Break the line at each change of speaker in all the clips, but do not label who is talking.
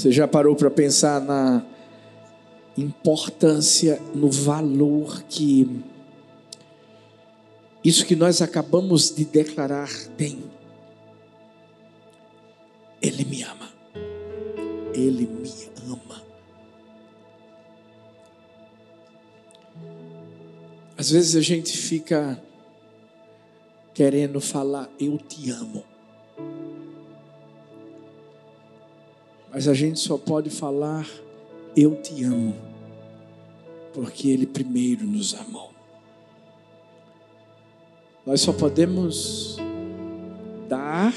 Você já parou para pensar na importância, no valor que isso que nós acabamos de declarar tem? Ele me ama. Ele me ama. Às vezes a gente fica querendo falar, eu te amo. Mas a gente só pode falar, eu te amo, porque Ele primeiro nos amou. Nós só podemos dar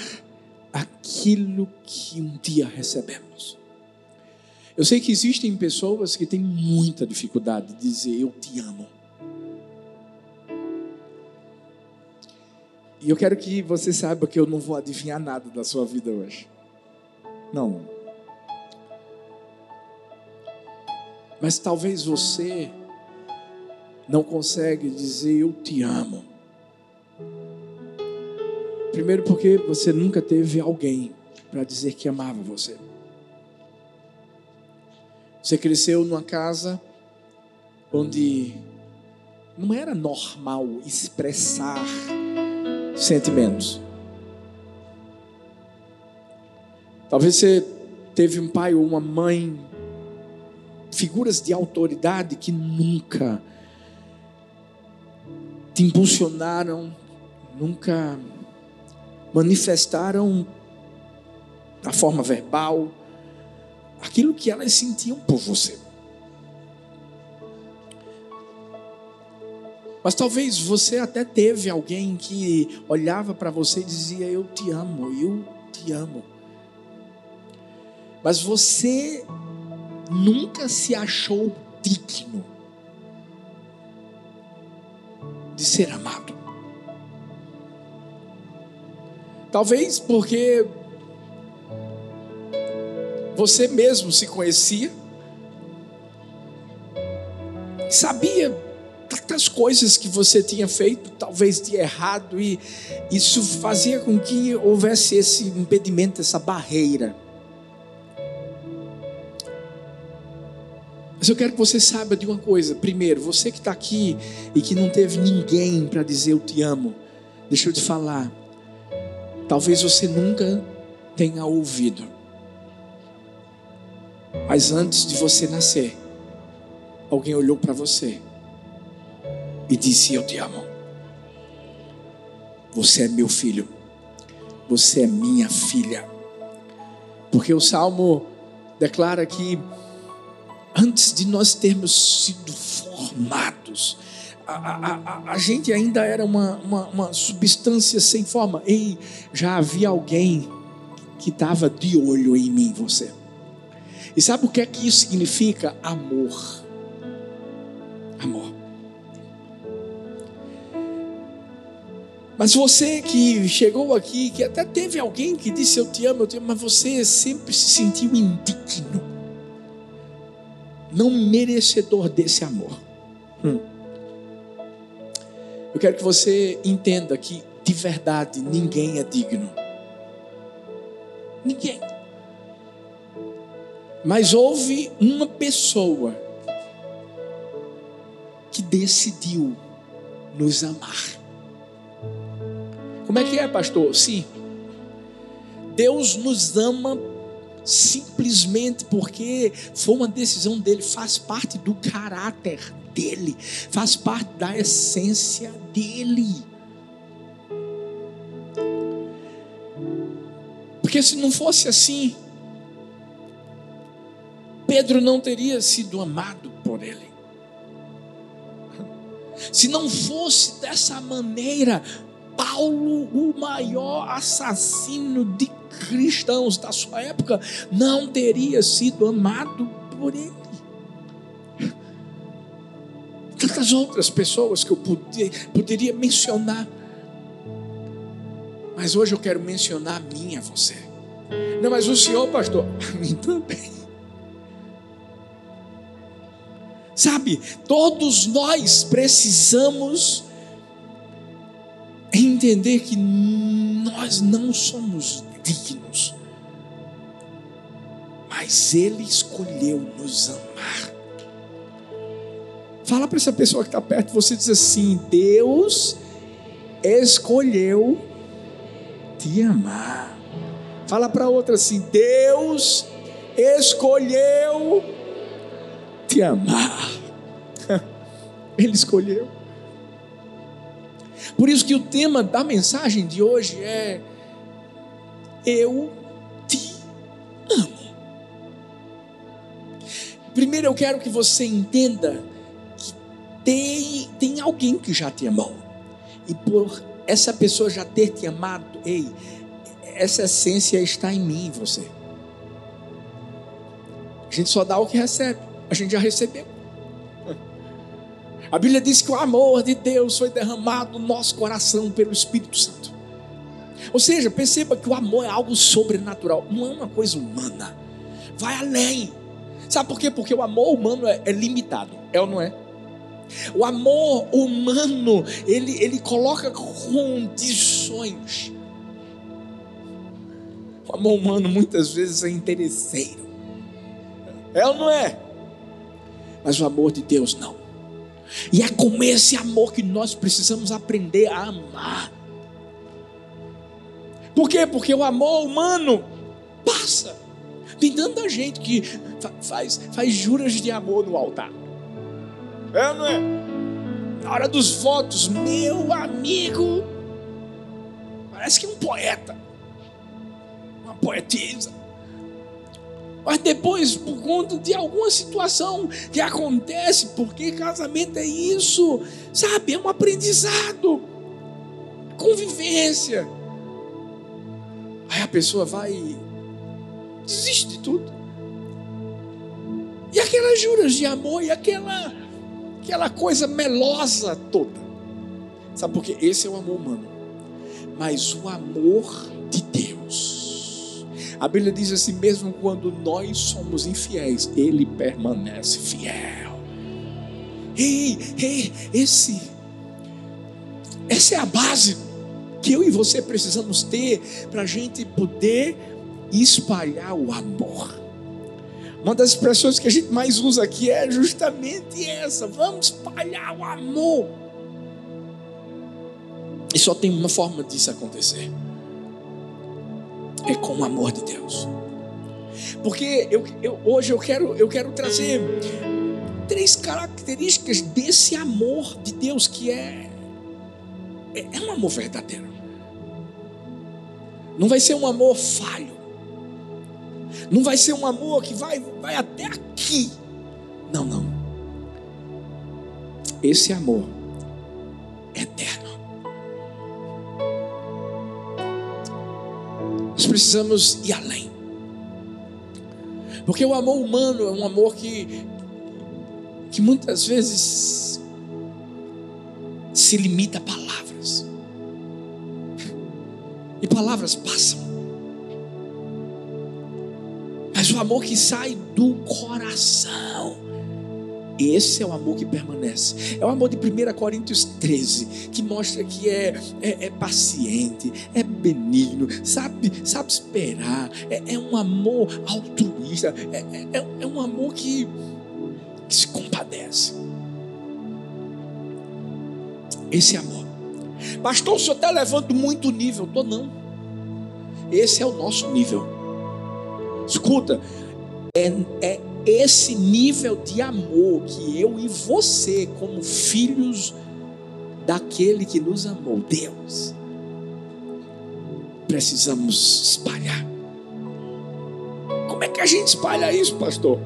aquilo que um dia recebemos. Eu sei que existem pessoas que têm muita dificuldade de dizer eu te amo. E eu quero que você saiba que eu não vou adivinhar nada da sua vida hoje. Não. Mas talvez você não consegue dizer eu te amo. Primeiro porque você nunca teve alguém para dizer que amava você. Você cresceu numa casa onde não era normal expressar sentimentos. Talvez você teve um pai ou uma mãe figuras de autoridade que nunca te impulsionaram, nunca manifestaram da forma verbal aquilo que elas sentiam por você. Mas talvez você até teve alguém que olhava para você e dizia: Eu te amo, eu te amo. Mas você nunca se achou digno de ser amado. Talvez porque você mesmo se conhecia, sabia tantas coisas que você tinha feito, talvez de errado, e isso fazia com que houvesse esse impedimento, essa barreira. Mas eu quero que você saiba de uma coisa. Primeiro, você que está aqui e que não teve ninguém para dizer eu te amo, deixa eu te falar. Talvez você nunca tenha ouvido. Mas antes de você nascer, alguém olhou para você e disse: Eu te amo. Você é meu filho. Você é minha filha. Porque o salmo declara que antes de nós termos sido formados, a, a, a, a gente ainda era uma, uma, uma, substância sem forma. E já havia alguém que estava de olho em mim, você. E sabe o que é que isso significa? Amor. Amor. Mas você que chegou aqui, que até teve alguém que disse eu te amo, eu te amo, mas você sempre se sentiu indigno não merecedor desse amor. Hum. Eu quero que você entenda que de verdade ninguém é digno. Ninguém. Mas houve uma pessoa que decidiu nos amar. Como é que é, pastor? Sim. Deus nos ama simplesmente porque foi uma decisão dele, faz parte do caráter dele, faz parte da essência dele. Porque se não fosse assim, Pedro não teria sido amado por ele. Se não fosse dessa maneira, Paulo, o maior assassino de cristãos da sua época, não teria sido amado por ele. Tantas outras pessoas que eu poderia mencionar. Mas hoje eu quero mencionar a minha, você. Não, mas o senhor, pastor, a mim também. Sabe, todos nós precisamos entender que nós não somos dignos. mas Ele escolheu nos amar. Fala para essa pessoa que está perto, você diz assim: Deus escolheu te amar. Fala para outra assim: Deus escolheu te amar. Ele escolheu. Por isso que o tema da mensagem de hoje é Eu te amo. Primeiro eu quero que você entenda que tem, tem alguém que já te amou. E por essa pessoa já ter te amado, ei, essa essência está em mim você. A gente só dá o que recebe. A gente já recebeu. A Bíblia diz que o amor de Deus foi derramado no nosso coração pelo Espírito Santo. Ou seja, perceba que o amor é algo sobrenatural, não é uma coisa humana. Vai além. Sabe por quê? Porque o amor humano é, é limitado, é ou não é? O amor humano, ele, ele coloca condições. O amor humano muitas vezes é interesseiro. É ou não é? Mas o amor de Deus não. E é com esse amor que nós precisamos aprender a amar. Por quê? Porque o amor humano passa. Tem tanta gente que faz, faz juras de amor no altar. É não é? Na hora dos votos, meu amigo, parece que um poeta, uma poetisa. Mas depois, por conta de alguma situação que acontece, porque casamento é isso, sabe? É um aprendizado, convivência. Aí a pessoa vai, desiste de tudo. E aquelas juras de amor, e aquela, aquela coisa melosa toda. Sabe por quê? Esse é o amor humano. Mas o amor de Deus a Bíblia diz assim: mesmo quando nós somos infiéis, Ele permanece fiel. Ei, ei, esse, essa é a base que eu e você precisamos ter para a gente poder espalhar o amor. Uma das expressões que a gente mais usa aqui é justamente essa: vamos espalhar o amor. E só tem uma forma disso acontecer é com o amor de Deus. Porque eu, eu, hoje eu quero, eu quero trazer três características desse amor de Deus que é, é, é um amor verdadeiro. Não vai ser um amor falho. Não vai ser um amor que vai, vai até aqui. Não, não. Esse amor é eterno. Nós precisamos ir além. Porque o amor humano é um amor que, que muitas vezes se limita a palavras. E palavras passam. Mas o amor que sai do coração esse é o amor que permanece. É o amor de 1 Coríntios 13, que mostra que é, é, é paciente, é benigno, sabe, sabe esperar. É, é um amor altruísta, é, é, é um amor que, que se compadece. Esse amor. Pastor, o senhor está levando muito nível. Estou não. Esse é o nosso nível. Escuta, é, é esse nível de amor que eu e você, como filhos daquele que nos amou, Deus, precisamos espalhar. Como é que a gente espalha isso, pastor?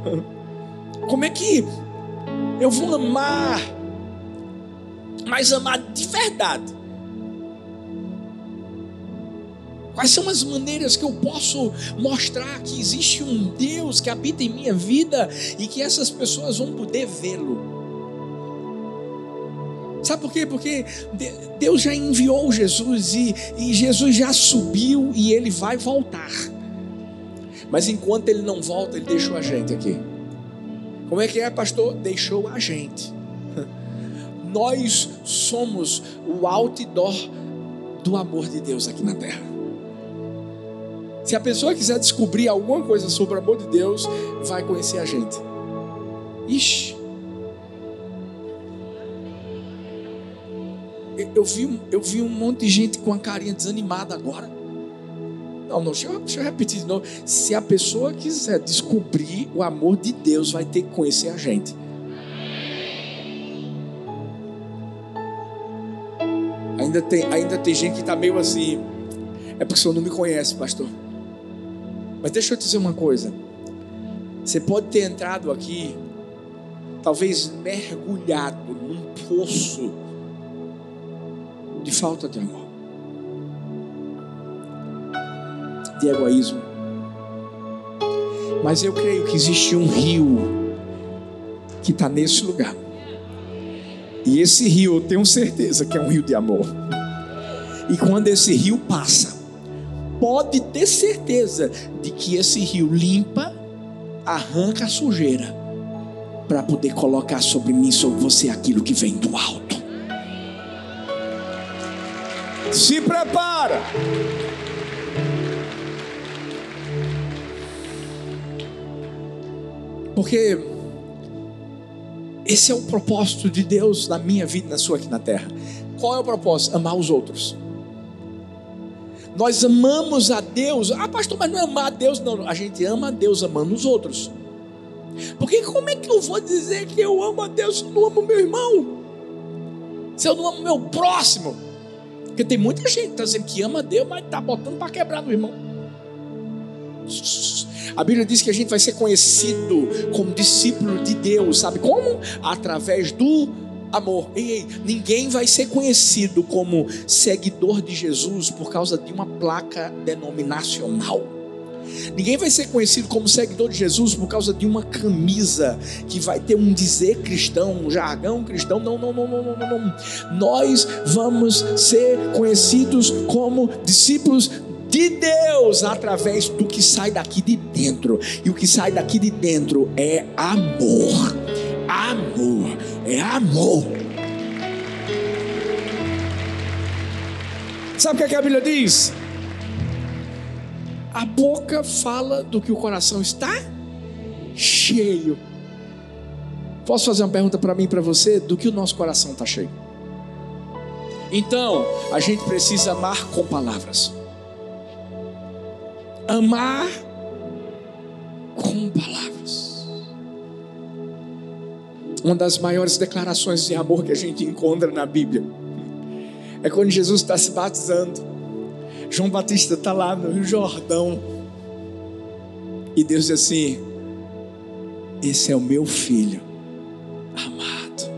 Como é que eu vou amar, mas amar de verdade? Quais são as maneiras que eu posso mostrar que existe um Deus que habita em minha vida e que essas pessoas vão poder vê-lo? Sabe por quê? Porque Deus já enviou Jesus e, e Jesus já subiu e ele vai voltar. Mas enquanto ele não volta, ele deixou a gente aqui. Como é que é, pastor? Deixou a gente. Nós somos o outdoor do amor de Deus aqui na terra. Se a pessoa quiser descobrir alguma coisa sobre o amor de Deus, vai conhecer a gente. Ixi. Eu vi, eu vi um monte de gente com a carinha desanimada agora. Não, não, deixa eu, deixa eu repetir de novo. Se a pessoa quiser descobrir o amor de Deus, vai ter que conhecer a gente. Ainda tem, ainda tem gente que está meio assim. É porque o senhor não me conhece, pastor. Mas deixa eu te dizer uma coisa. Você pode ter entrado aqui, talvez mergulhado num poço de falta de amor, de egoísmo. Mas eu creio que existe um rio que está nesse lugar. E esse rio, eu tenho certeza que é um rio de amor. E quando esse rio passa, pode ter certeza de que esse rio limpa, arranca a sujeira, para poder colocar sobre mim, sobre você, aquilo que vem do alto. Se prepara. Porque esse é o propósito de Deus na minha vida, na sua aqui na terra. Qual é o propósito? Amar os outros. Nós amamos a Deus. Ah, pastor, mas não é amar a Deus, não. A gente ama a Deus amando os outros. Porque como é que eu vou dizer que eu amo a Deus se eu não amo meu irmão? Se eu não amo meu próximo? Porque tem muita gente que está dizendo que ama a Deus, mas está botando para quebrar no irmão. A Bíblia diz que a gente vai ser conhecido como discípulo de Deus, sabe como? Através do amor. Ei, ei, ninguém vai ser conhecido como seguidor de Jesus por causa de uma placa denominacional. Ninguém vai ser conhecido como seguidor de Jesus por causa de uma camisa que vai ter um dizer cristão, um jargão cristão. Não, não, não, não, não, não. Nós vamos ser conhecidos como discípulos de Deus através do que sai daqui de dentro. E o que sai daqui de dentro é amor. Amor, é amor. Sabe o que, é que a Bíblia diz? A boca fala do que o coração está cheio. Posso fazer uma pergunta para mim e para você? Do que o nosso coração está cheio? Então, a gente precisa amar com palavras. Amar Uma das maiores declarações de amor que a gente encontra na Bíblia é quando Jesus está se batizando. João Batista está lá no Rio Jordão. E Deus diz assim: Esse é o meu filho amado,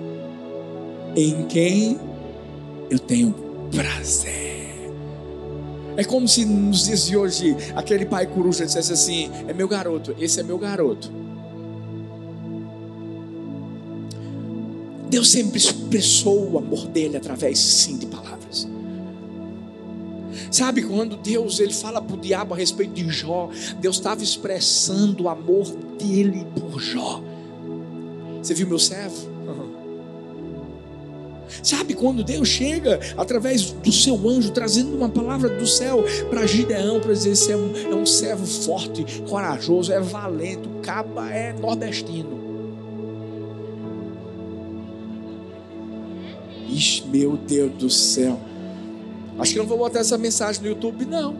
em quem eu tenho prazer. É como se nos de hoje aquele pai coruja dissesse assim: É meu garoto, esse é meu garoto. Deus sempre expressou o amor dele através sim de palavras. Sabe quando Deus ele fala para o diabo a respeito de Jó, Deus estava expressando o amor dele por Jó. Você viu meu servo? Sabe quando Deus chega através do seu anjo trazendo uma palavra do céu para Gideão para dizer esse é um, é um servo forte, corajoso, é valente, o caba é nordestino. Ixi, meu Deus do céu. Acho que não vou botar essa mensagem no YouTube, não.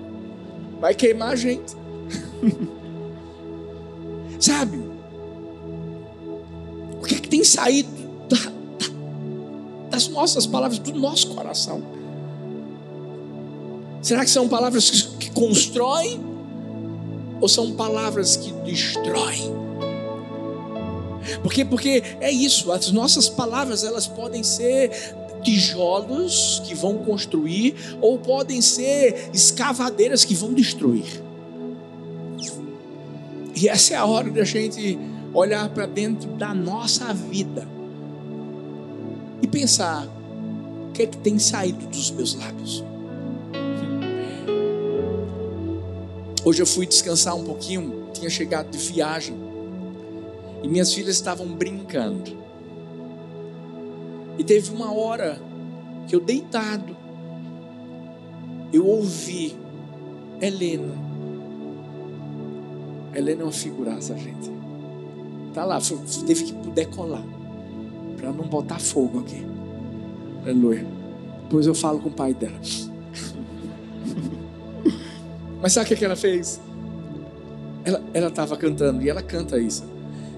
Vai queimar a gente. Sabe? O que é que tem saído da, da, das nossas palavras, do nosso coração? Será que são palavras que, que constroem? Ou são palavras que destroem? Porque, porque é isso, as nossas palavras elas podem ser tijolos que vão construir, ou podem ser escavadeiras que vão destruir. E essa é a hora da gente olhar para dentro da nossa vida e pensar: o que é que tem saído dos meus lábios? Hoje eu fui descansar um pouquinho, tinha chegado de viagem e minhas filhas estavam brincando. E teve uma hora que eu deitado, eu ouvi Helena Helena é uma figuraça, gente. Tá lá, teve que decolar. Para não botar fogo aqui. Aleluia. Depois eu falo com o pai dela. Mas sabe o que ela fez? Ela estava cantando e ela canta isso.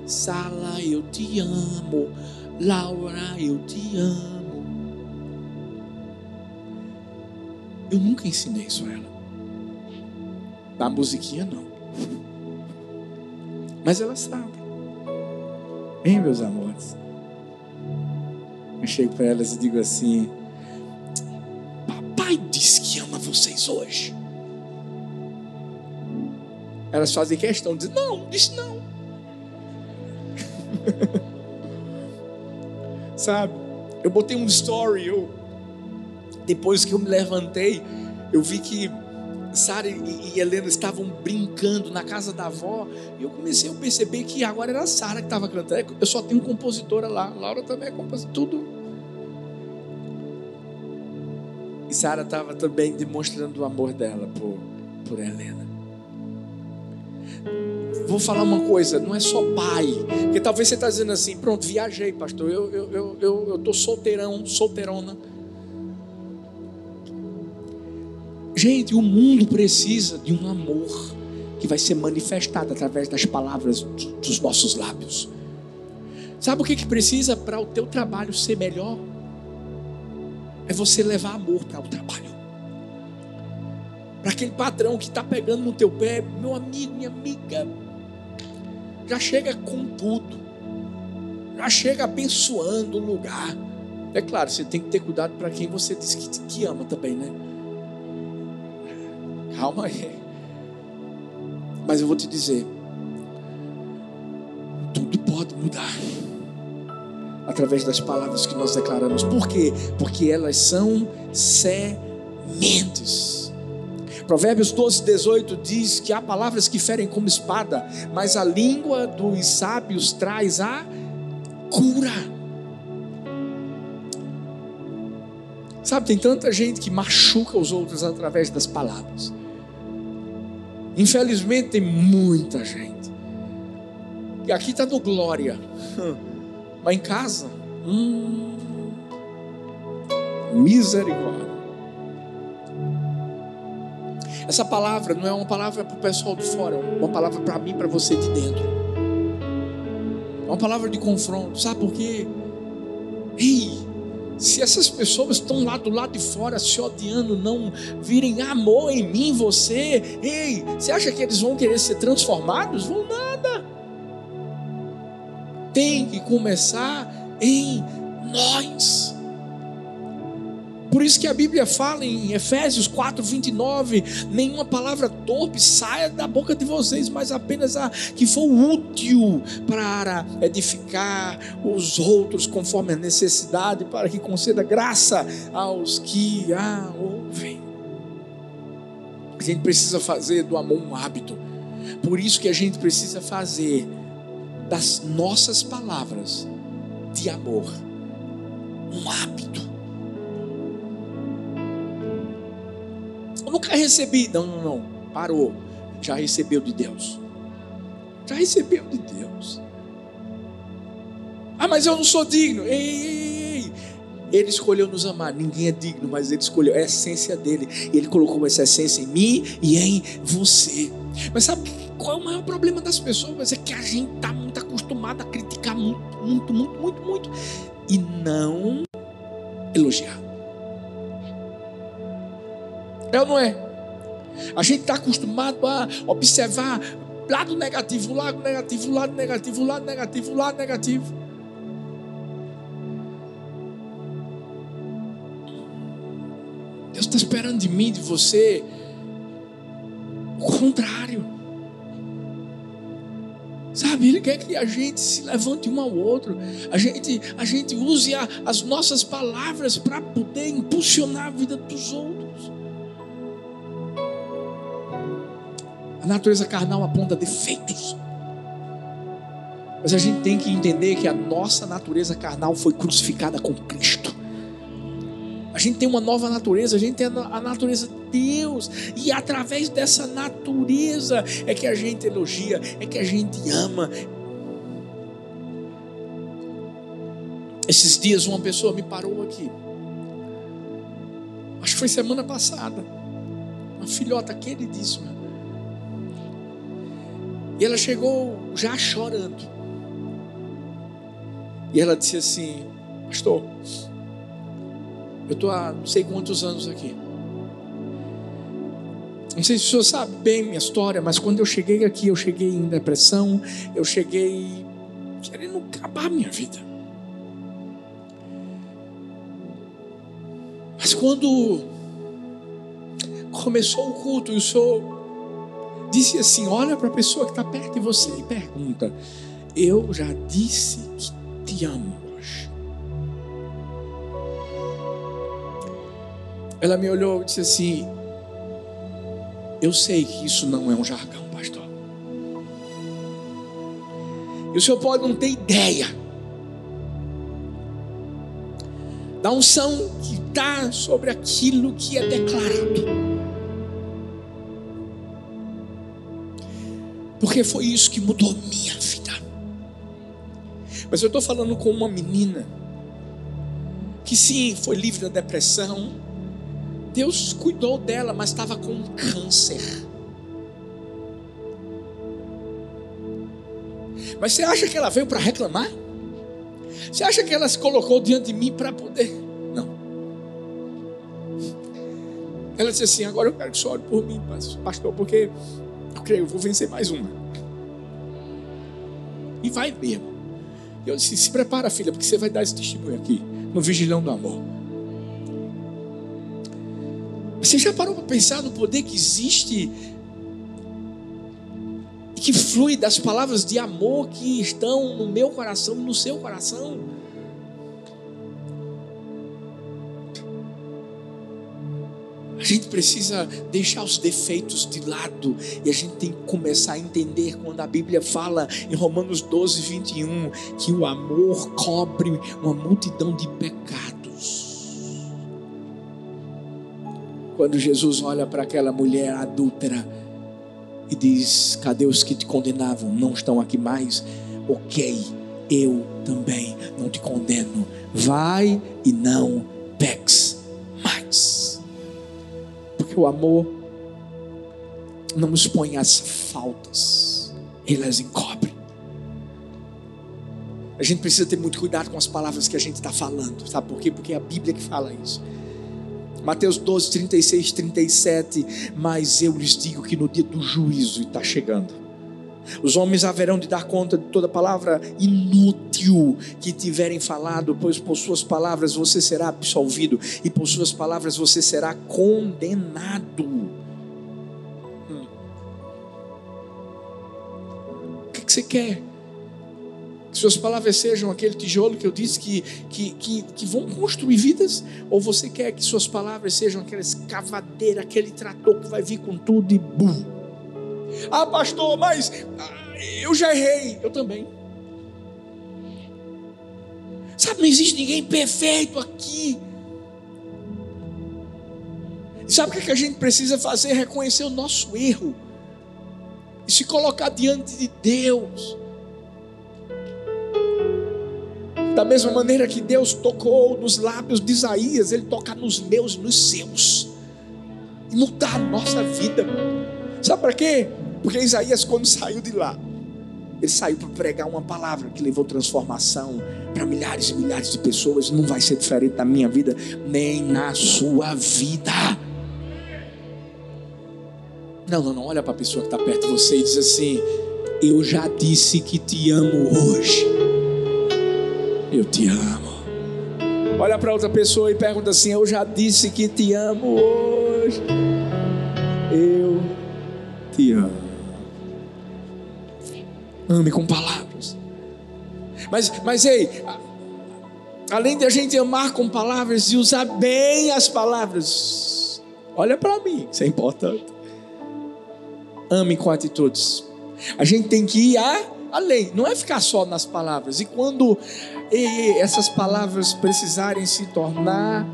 Sala, eu te amo. Laura, eu te amo. Eu nunca ensinei isso a ela. Da musiquinha, não. Mas ela sabe. Hein, meus amores? Eu chego para elas e digo assim: Papai disse que ama vocês hoje. Elas fazem questão de dizer: Não, disse não. Sabe? Eu botei um story, eu, depois que eu me levantei, eu vi que Sara e, Helena estavam brincando na casa da avó, e eu comecei a perceber que agora era Sara que estava cantando. Eu só tenho compositora lá, Laura também é compositora, tudo. E Sara estava também demonstrando o amor dela por, por Helena. Vou falar uma coisa, não é só pai, porque talvez você está dizendo assim, pronto, viajei, pastor, eu estou eu, eu, eu, tô solteirão, solteirona. Gente, o mundo precisa de um amor que vai ser manifestado através das palavras dos nossos lábios. Sabe o que, que precisa para o teu trabalho ser melhor? É você levar amor para o trabalho. Para aquele patrão que está pegando no teu pé, meu amigo, minha amiga, já chega com tudo, já chega abençoando o lugar. É claro, você tem que ter cuidado para quem você diz que, que ama também, né? Calma aí. Mas eu vou te dizer: tudo pode mudar através das palavras que nós declaramos. Por quê? Porque elas são sementes. Provérbios 12, 18 diz que há palavras que ferem como espada, mas a língua dos sábios traz a cura. Sabe, tem tanta gente que machuca os outros através das palavras. Infelizmente tem muita gente. E aqui está no glória. Mas em casa, hum, misericórdia. Essa palavra não é uma palavra para o pessoal de fora, é uma palavra para mim, para você de dentro. É uma palavra de confronto. Sabe por quê? Ei, se essas pessoas estão lá do lado de fora se odiando, não virem amor em mim, você, ei, você acha que eles vão querer ser transformados? Vão nada. Tem que começar em nós. Por isso que a Bíblia fala em Efésios 4, 29: nenhuma palavra torpe saia da boca de vocês, mas apenas a que for útil para edificar os outros conforme a necessidade, para que conceda graça aos que a ouvem. A gente precisa fazer do amor um hábito. Por isso que a gente precisa fazer das nossas palavras de amor um hábito. Nunca recebi. Não, não, não. Parou. Já recebeu de Deus. Já recebeu de Deus. Ah, mas eu não sou digno. Ei, ei, ei. Ele escolheu nos amar. Ninguém é digno, mas ele escolheu. É a essência dele. Ele colocou essa essência em mim e em você. Mas sabe qual é o maior problema das pessoas? É que a gente está muito acostumado a criticar muito, muito, muito, muito, muito. E não elogiar. É ou não é? A gente está acostumado a observar lado negativo, lado negativo, lado negativo, lado negativo, lado negativo. Deus está esperando de mim, de você, o contrário. Sabe, Ele quer que a gente se levante um ao outro, a gente, a gente use a, as nossas palavras para poder impulsionar a vida dos outros. A natureza carnal aponta defeitos. Mas a gente tem que entender que a nossa natureza carnal foi crucificada com Cristo. A gente tem uma nova natureza, a gente tem a natureza Deus. E através dessa natureza é que a gente elogia, é que a gente ama. Esses dias uma pessoa me parou aqui. Acho que foi semana passada. Uma filhota queridíssima. E ela chegou já chorando. E ela disse assim: Pastor, eu estou há não sei quantos anos aqui. Não sei se o senhor sabe bem minha história, mas quando eu cheguei aqui, eu cheguei em depressão, eu cheguei querendo acabar minha vida. Mas quando começou o culto e o senhor disse assim: olha para a pessoa que está perto de você e pergunta: Eu já disse que te amo hoje. Ela me olhou e disse assim: Eu sei que isso não é um jargão, pastor. E o senhor pode não ter ideia da unção que está sobre aquilo que é declarado. Porque foi isso que mudou minha vida. Mas eu estou falando com uma menina que sim, foi livre da depressão, Deus cuidou dela, mas estava com câncer. Mas você acha que ela veio para reclamar? Você acha que ela se colocou diante de mim para poder? Não. Ela disse assim: agora eu quero que você ore por mim, pastor, porque eu creio, eu vou vencer mais uma. E vai mesmo. Eu disse: se prepara, filha, porque você vai dar esse testemunho aqui, no Vigilão do Amor. Você já parou para pensar no poder que existe e que flui das palavras de amor que estão no meu coração, no seu coração? Gente precisa deixar os defeitos de lado e a gente tem que começar a entender quando a Bíblia fala em Romanos 12, 21 que o amor cobre uma multidão de pecados. Quando Jesus olha para aquela mulher adúltera e diz: Cadê os que te condenavam? Não estão aqui mais? Ok, eu também não te condeno. Vai e não Porque o amor não expõe as faltas, ele as encobre. A gente precisa ter muito cuidado com as palavras que a gente está falando, sabe por quê? Porque é a Bíblia que fala isso. Mateus 12, 36, 37. Mas eu lhes digo que no dia do juízo está chegando. Os homens haverão de dar conta de toda palavra inútil que tiverem falado, pois por suas palavras você será absolvido e por suas palavras você será condenado. Hum. O que, que você quer? Que suas palavras sejam aquele tijolo que eu disse que, que, que, que, vão construir vidas? Ou você quer que suas palavras sejam aquela escavadeira, aquele trator que vai vir com tudo e bum? Ah, pastor, mas ah, eu já errei. Eu também. Sabe, não existe ninguém perfeito aqui. Sabe o que a gente precisa fazer? Reconhecer o nosso erro e se colocar diante de Deus. Da mesma maneira que Deus tocou nos lábios de Isaías, Ele toca nos meus e nos seus. E mudar a nossa vida. Sabe para quê? Porque Isaías, quando saiu de lá, ele saiu para pregar uma palavra que levou transformação para milhares e milhares de pessoas. Não vai ser diferente na minha vida, nem na sua vida. Não, não, não. Olha para a pessoa que está perto de você e diz assim: Eu já disse que te amo hoje. Eu te amo. Olha para outra pessoa e pergunta assim: Eu já disse que te amo hoje. Eu te amo. Ame com palavras. Mas, mas ei, além de a gente amar com palavras e usar bem as palavras, olha para mim, isso é importante. Ame com atitudes. A gente tem que ir a, além, não é ficar só nas palavras. E quando e essas palavras precisarem se tornar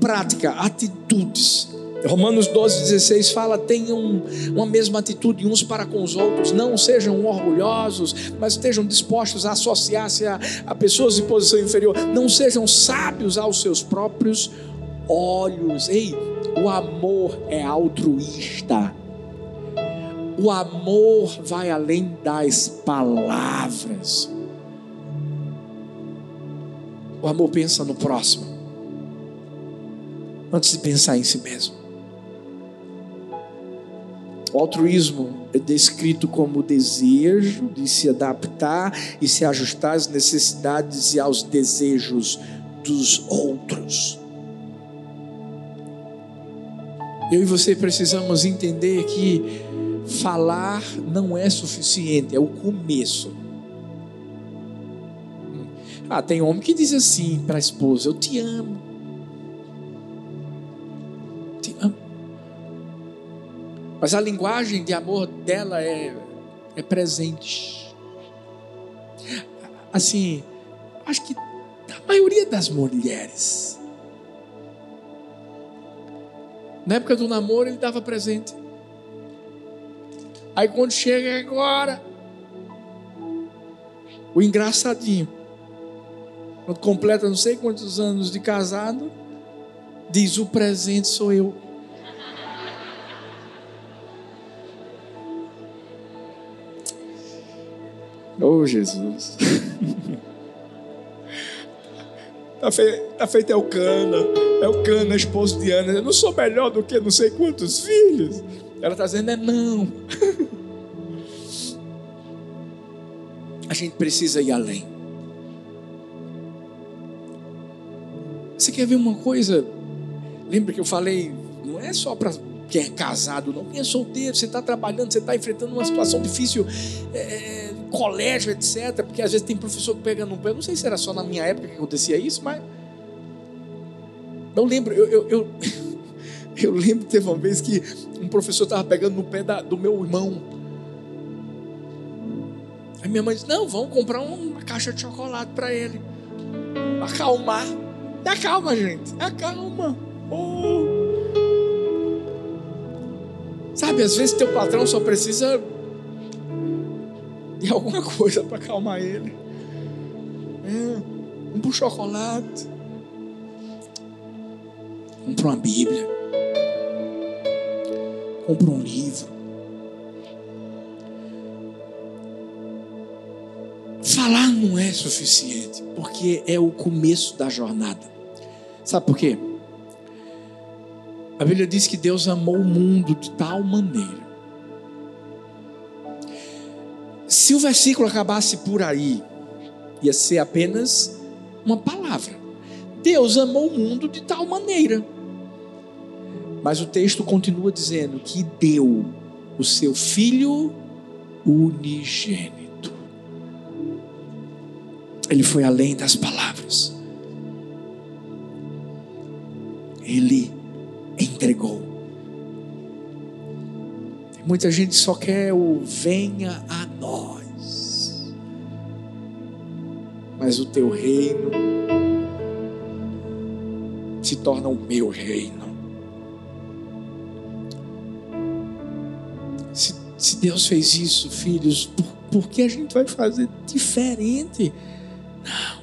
prática, atitudes, Romanos 12, 16 fala: tenham uma mesma atitude uns para com os outros, não sejam orgulhosos, mas estejam dispostos a associar-se a, a pessoas de posição inferior, não sejam sábios aos seus próprios olhos. Ei, o amor é altruísta. O amor vai além das palavras. O amor pensa no próximo, antes de pensar em si mesmo. O altruísmo é descrito como o desejo de se adaptar e se ajustar às necessidades e aos desejos dos outros. Eu e você precisamos entender que falar não é suficiente, é o começo. Ah, tem homem que diz assim para a esposa: Eu te amo. Mas a linguagem de amor dela é, é presente. Assim, acho que a maioria das mulheres. Na época do namoro, ele dava presente. Aí quando chega agora, o engraçadinho, quando completa não sei quantos anos de casado, diz: O presente sou eu. Oh, Jesus. Tá feito, tá feito é o Cana, é o Cana, esposo de Ana. Eu não sou melhor do que não sei quantos filhos. Ela está dizendo: é não. A gente precisa ir além. Você quer ver uma coisa? Lembra que eu falei, não é só para quem é casado, não. Quem é solteiro, você está trabalhando, você está enfrentando uma situação difícil, é, é, colégio, etc. Porque às vezes tem professor que pega no pé. Não sei se era só na minha época que acontecia isso, mas. Não lembro. Eu, eu, eu, eu lembro que teve uma vez que um professor estava pegando no pé da, do meu irmão. Aí minha mãe disse: Não, vamos comprar uma caixa de chocolate para ele. Acalmar. Acalma, gente. Acalma. Oh. Sabe, às vezes teu patrão só precisa alguma coisa para acalmar ele. É, um pro chocolate. Compra uma Bíblia. Compra um livro. Falar não é suficiente, porque é o começo da jornada. Sabe por quê? A Bíblia diz que Deus amou o mundo de tal maneira. Se o versículo acabasse por aí, ia ser apenas uma palavra. Deus amou o mundo de tal maneira. Mas o texto continua dizendo que deu o seu filho unigênito. Ele foi além das palavras. Ele entregou. Muita gente só quer o venha a Mas o teu reino se torna o meu reino. Se, se Deus fez isso, filhos, por, por que a gente vai fazer diferente? Não.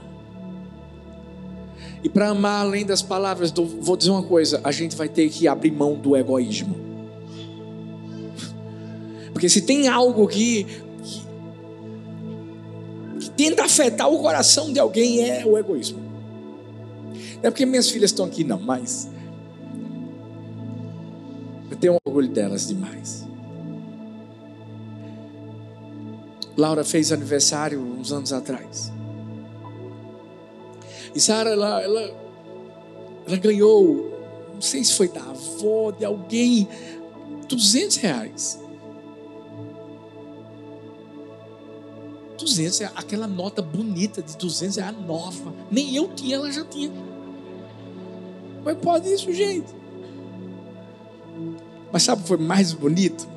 E para amar além das palavras, vou dizer uma coisa: a gente vai ter que abrir mão do egoísmo. Porque se tem algo que, tenta afetar o coração de alguém, é o egoísmo. Não é porque minhas filhas estão aqui, não, mas eu tenho orgulho delas demais. Laura fez aniversário uns anos atrás. E Sara, ela, ela, ela ganhou, não sei se foi da avó, de alguém, 200 reais. 200 é aquela nota bonita de 200 é a nova. Nem eu tinha, ela já tinha. Mas pode isso, gente. Mas sabe o que foi mais bonito?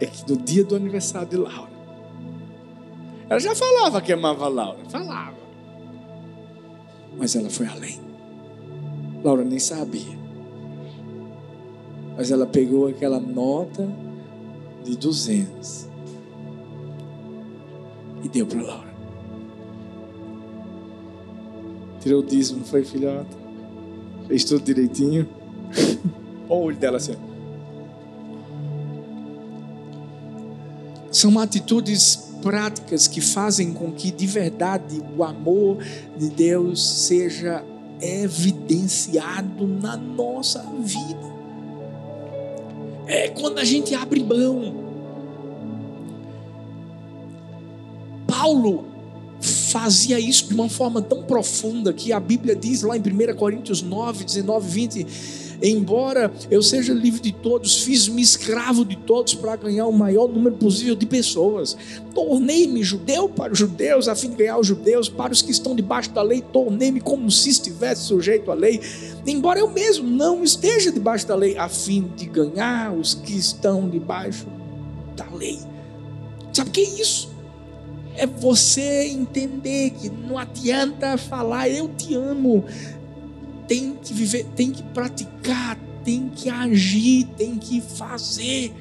É que no dia do aniversário de Laura, ela já falava que amava Laura, falava. Mas ela foi além. Laura nem sabia. Mas ela pegou aquela nota de 200 e deu para Laura. Tirou o dízimo, foi, filhota? Fez tudo direitinho. Olha o olho dela assim. São atitudes práticas que fazem com que de verdade o amor de Deus seja evidenciado na nossa vida. É quando a gente abre mão. Paulo fazia isso de uma forma tão profunda que a Bíblia diz lá em 1 Coríntios 9, 19, 20 Embora eu seja livre de todos, fiz-me escravo de todos para ganhar o maior número possível de pessoas. Tornei-me judeu para os judeus, a fim de ganhar os judeus, para os que estão debaixo da lei, tornei-me como se estivesse sujeito à lei. Embora eu mesmo não esteja debaixo da lei, a fim de ganhar os que estão debaixo da lei. Sabe o que é isso? É você entender que não adianta falar eu te amo, tem que viver, tem que praticar, tem que agir, tem que fazer.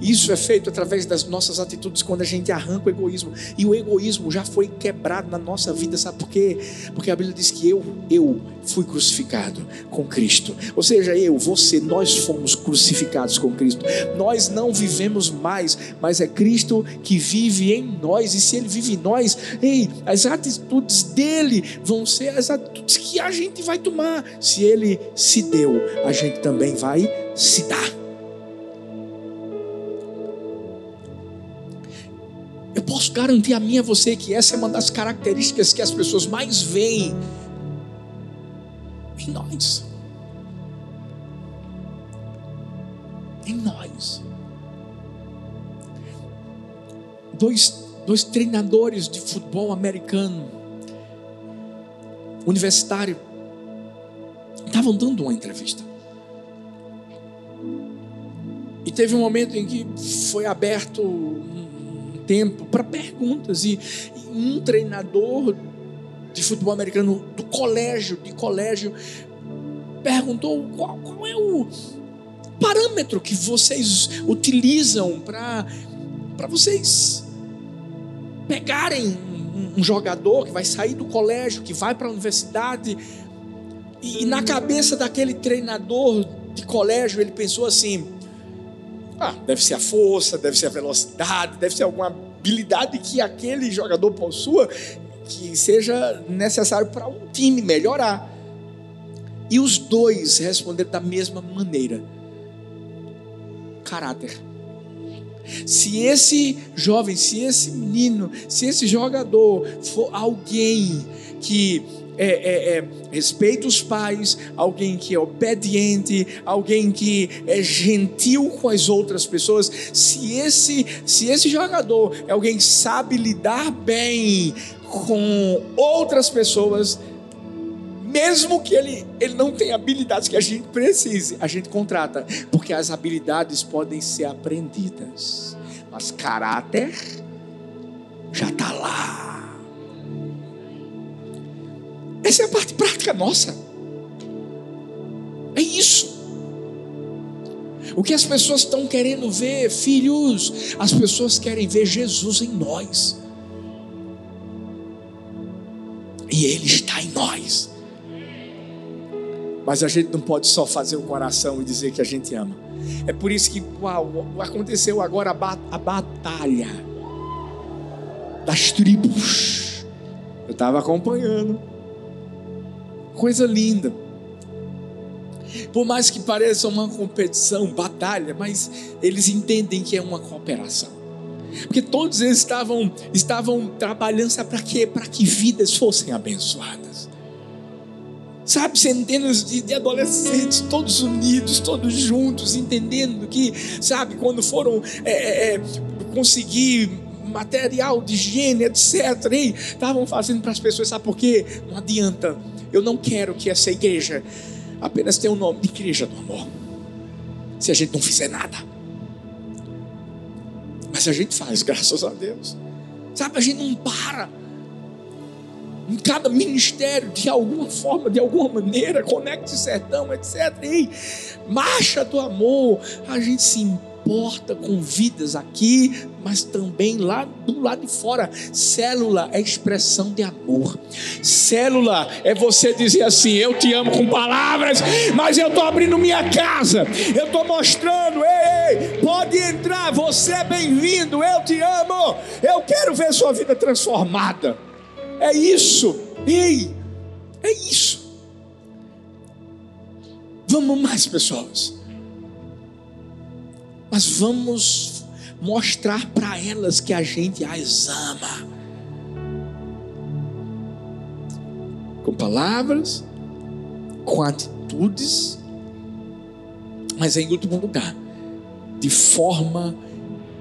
Isso é feito através das nossas atitudes quando a gente arranca o egoísmo. E o egoísmo já foi quebrado na nossa vida, sabe por quê? Porque a Bíblia diz que eu, eu fui crucificado com Cristo. Ou seja, eu, você, nós fomos crucificados com Cristo. Nós não vivemos mais, mas é Cristo que vive em nós. E se Ele vive em nós, ei, as atitudes dele vão ser as atitudes que a gente vai tomar. Se Ele se deu, a gente também vai se dar. Posso garantir a mim e a você que essa é uma das características que as pessoas mais veem em nós. Em nós. Dois, dois treinadores de futebol americano, universitário, estavam dando uma entrevista. E teve um momento em que foi aberto tempo para perguntas. E, e um treinador de futebol americano do colégio, de colégio, perguntou qual, qual é o parâmetro que vocês utilizam para vocês pegarem um, um, jogador que vai sair do colégio, que vai para a universidade, e, e na cabeça daquele treinador de colégio ele pensou assim: ah, deve ser a força, deve ser a velocidade, deve ser alguma habilidade que aquele jogador possua que seja necessário para um time melhorar. E os dois responderam da mesma maneira: caráter. Se esse jovem, se esse menino, se esse jogador for alguém que é, é, é, respeita os pais, alguém que é obediente, alguém que é gentil com as outras pessoas. Se esse, se esse jogador é alguém que sabe lidar bem com outras pessoas, mesmo que ele, ele não tenha habilidades que a gente precise, a gente contrata, porque as habilidades podem ser aprendidas, mas caráter já está lá. Essa é a parte prática nossa. É isso. O que as pessoas estão querendo ver, filhos, as pessoas querem ver Jesus em nós. E Ele está em nós. Mas a gente não pode só fazer o coração e dizer que a gente ama. É por isso que uau, aconteceu agora a batalha das tribos. Eu estava acompanhando coisa linda. Por mais que pareça uma competição, batalha, mas eles entendem que é uma cooperação. Porque todos eles estavam, estavam trabalhando para quê? Para que vidas fossem abençoadas. Sabe, centenas de, de, adolescentes, todos unidos, todos juntos, entendendo que, sabe, quando foram é, é, é conseguir material de higiene, etc., estavam fazendo para as pessoas, sabe por quê? Não adianta eu não quero que essa igreja apenas tenha o nome de igreja do amor. Se a gente não fizer nada. Mas a gente faz, graças a Deus. Sabe, a gente não para. em cada ministério, de alguma forma, de alguma maneira, conecte sertão, etc. Ei, marcha do amor, a gente se importa com vidas aqui, mas também lá do lado de fora. Célula é expressão de amor. Célula é você dizer assim: Eu te amo com palavras, mas eu estou abrindo minha casa, eu estou mostrando, ei, ei, pode entrar, você é bem-vindo, eu te amo, eu quero ver sua vida transformada. É isso, ei, é isso. Vamos mais, pessoas mas vamos mostrar para elas que a gente as ama. Com palavras, com atitudes, mas em último lugar, de forma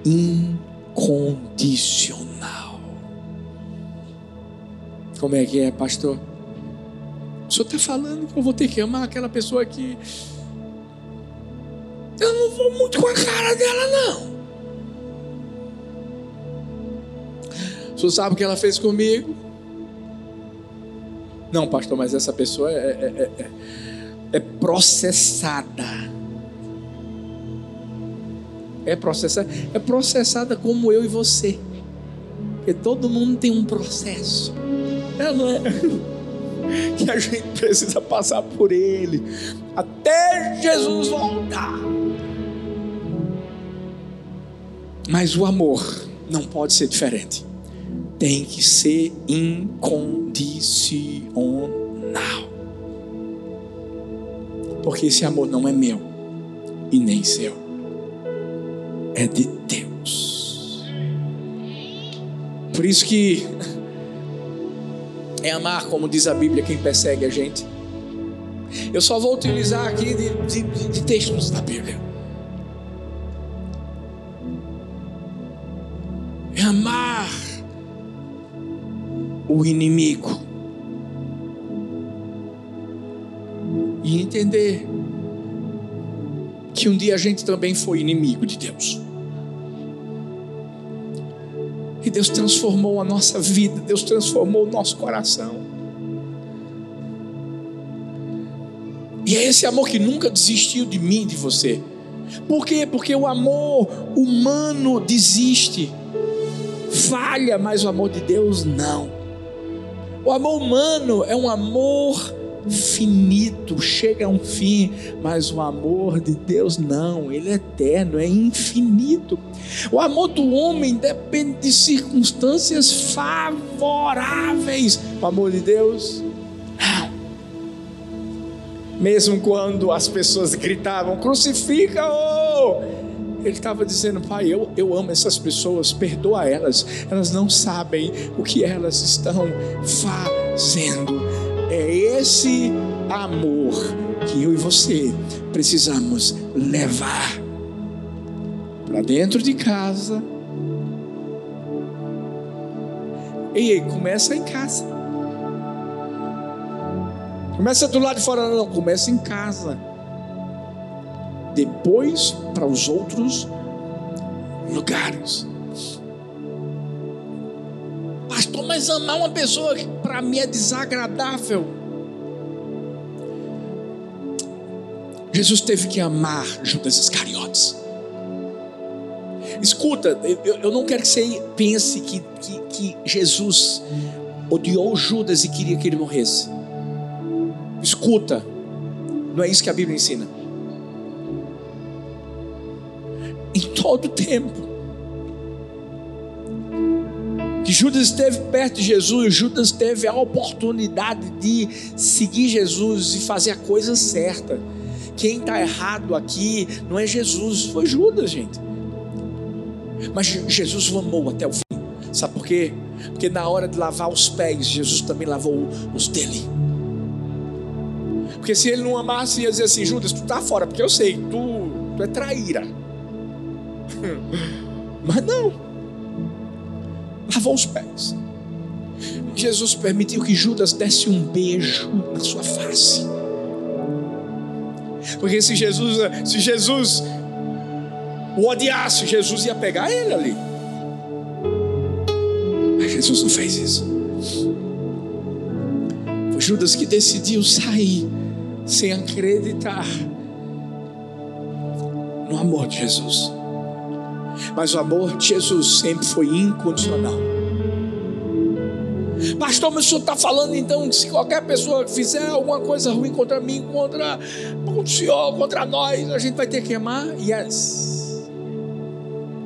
incondicional. Como é que é, pastor? O senhor está falando que eu vou ter que amar aquela pessoa que eu não vou muito com a cara dela, não. Senhor sabe o que ela fez comigo? Não, pastor, mas essa pessoa é, é, é, é processada. É processada, é processada como eu e você. Porque todo mundo tem um processo. É, não é? Que a gente precisa passar por ele até Jesus voltar. Mas o amor não pode ser diferente. Tem que ser incondicional. Porque esse amor não é meu e nem seu. É de Deus. Por isso que é amar, como diz a Bíblia, quem persegue a gente. Eu só vou utilizar aqui de, de, de textos da Bíblia. O inimigo e entender que um dia a gente também foi inimigo de Deus. E Deus transformou a nossa vida, Deus transformou o nosso coração. E é esse amor que nunca desistiu de mim, de você. Por quê? Porque o amor humano desiste falha, mas o amor de Deus não. O amor humano é um amor finito, chega a um fim, mas o amor de Deus não, ele é eterno, é infinito. O amor do homem depende de circunstâncias favoráveis. O amor de Deus. Mesmo quando as pessoas gritavam: crucifica-o! Ele estava dizendo, Pai, eu, eu amo essas pessoas, perdoa elas, elas não sabem o que elas estão fazendo. É esse amor que eu e você precisamos levar para dentro de casa. E começa em casa. Começa do lado de fora, não, começa em casa depois para os outros lugares. Pastor, mas amar uma pessoa que para mim é desagradável. Jesus teve que amar Judas Iscariotes. Escuta, eu, eu não quero que você pense que, que, que Jesus odiou Judas e queria que ele morresse. Escuta, não é isso que a Bíblia ensina. Todo o tempo. Que Judas esteve perto de Jesus, Judas teve a oportunidade de seguir Jesus e fazer a coisa certa. Quem está errado aqui não é Jesus, foi Judas, gente. Mas Jesus o amou até o fim. Sabe por quê? Porque na hora de lavar os pés, Jesus também lavou os dele. Porque se ele não amasse, ia dizer assim: Judas, tu está fora, porque eu sei, tu, tu é traíra. Mas não. Lavou os pés. Jesus permitiu que Judas desse um beijo na sua face. Porque se Jesus, se Jesus o odiasse, Jesus ia pegar ele ali. Mas Jesus não fez isso. Judas que decidiu sair sem acreditar no amor de Jesus. Mas o amor de Jesus sempre foi incondicional. Pastor, mas o senhor está falando então que se qualquer pessoa fizer alguma coisa ruim contra mim, contra o senhor, contra nós, a gente vai ter que amar? Yes.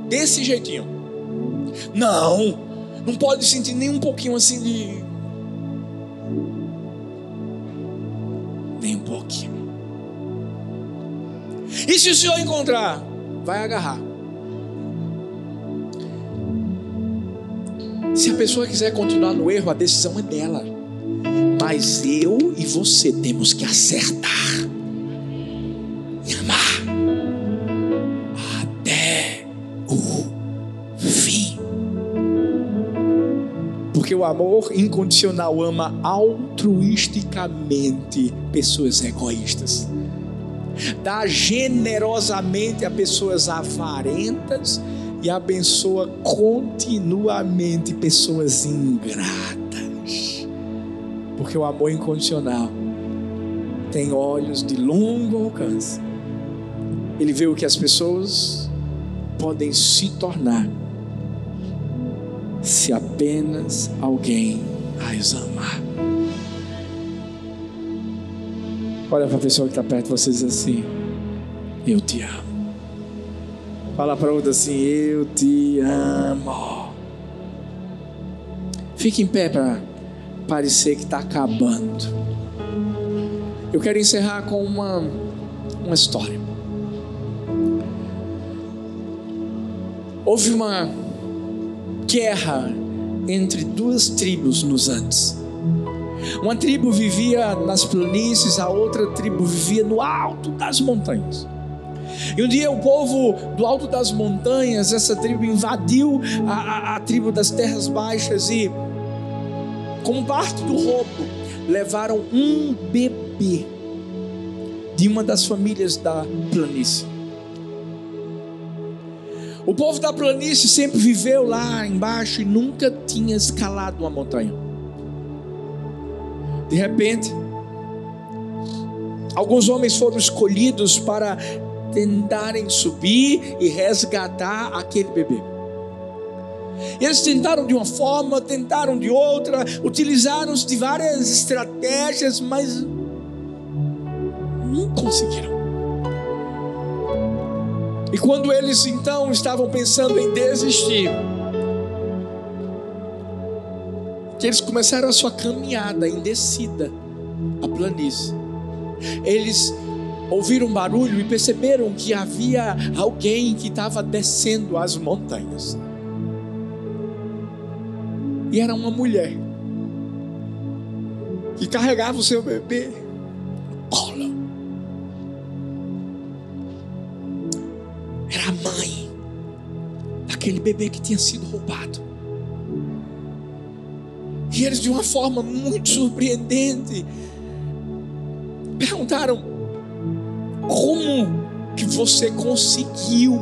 Desse jeitinho. Não, não pode sentir nem um pouquinho assim de. Nem um pouquinho. E se o senhor encontrar, vai agarrar. Se a pessoa quiser continuar no erro, a decisão é dela. Mas eu e você temos que acertar e amar até o fim. Porque o amor incondicional ama altruisticamente pessoas egoístas. Dá generosamente a pessoas avarentas e abençoa continuamente pessoas ingratas. Porque o amor incondicional tem olhos de longo alcance. Ele vê o que as pessoas podem se tornar se apenas alguém as amar. Olha para a pessoa que está perto de vocês assim: Eu te amo. Fala para outra assim: Eu te amo. Fique em pé para parecer que está acabando. Eu quero encerrar com uma, uma história. Houve uma guerra entre duas tribos nos Andes. Uma tribo vivia nas planícies, a outra tribo vivia no alto das montanhas. E um dia o povo do alto das montanhas, essa tribo invadiu a, a, a tribo das terras baixas e, como parte do roubo, levaram um bebê de uma das famílias da planície. O povo da planície sempre viveu lá embaixo e nunca tinha escalado uma montanha. De repente, alguns homens foram escolhidos para tentarem subir e resgatar aquele bebê. Eles tentaram de uma forma, tentaram de outra, utilizaram de várias estratégias, mas não conseguiram. E quando eles então estavam pensando em desistir, que eles começaram a sua caminhada em descida a planície. Eles ouviram um barulho e perceberam que havia alguém que estava descendo as montanhas. E era uma mulher que carregava o seu bebê no colo. Era a mãe daquele bebê que tinha sido roubado. E eles, de uma forma muito surpreendente, perguntaram: como que você conseguiu?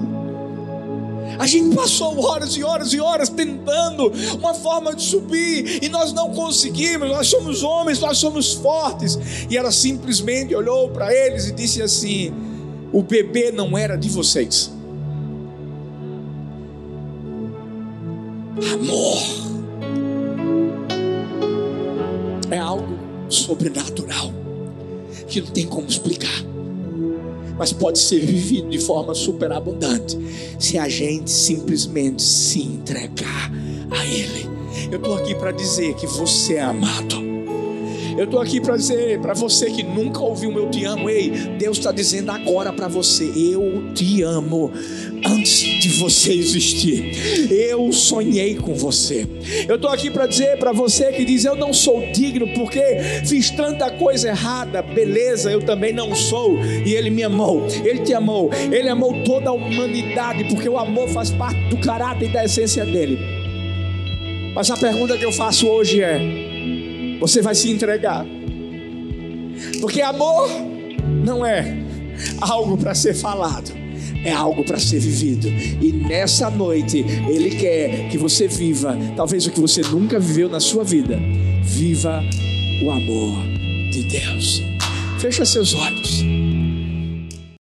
A gente passou horas e horas e horas tentando uma forma de subir e nós não conseguimos. Nós somos homens, nós somos fortes. E ela simplesmente olhou para eles e disse assim: O bebê não era de vocês. Amor é algo sobrenatural que não tem como explicar mas pode ser vivido de forma superabundante se a gente simplesmente se entregar a Ele. Eu estou aqui para dizer que você é amado. Eu estou aqui para dizer para você que nunca ouviu meu te amo, ei, Deus está dizendo agora para você: eu te amo antes de você existir. Eu sonhei com você. Eu estou aqui para dizer para você que diz: Eu não sou digno porque fiz tanta coisa errada. Beleza, eu também não sou. E Ele me amou. Ele te amou. Ele amou toda a humanidade porque o amor faz parte do caráter e da essência dele. Mas a pergunta que eu faço hoje é: Você vai se entregar? Porque amor não é algo para ser falado é algo para ser vivido. E nessa noite, Ele quer que você viva, talvez o que você nunca viveu na sua vida. Viva o amor de Deus. Fecha seus olhos.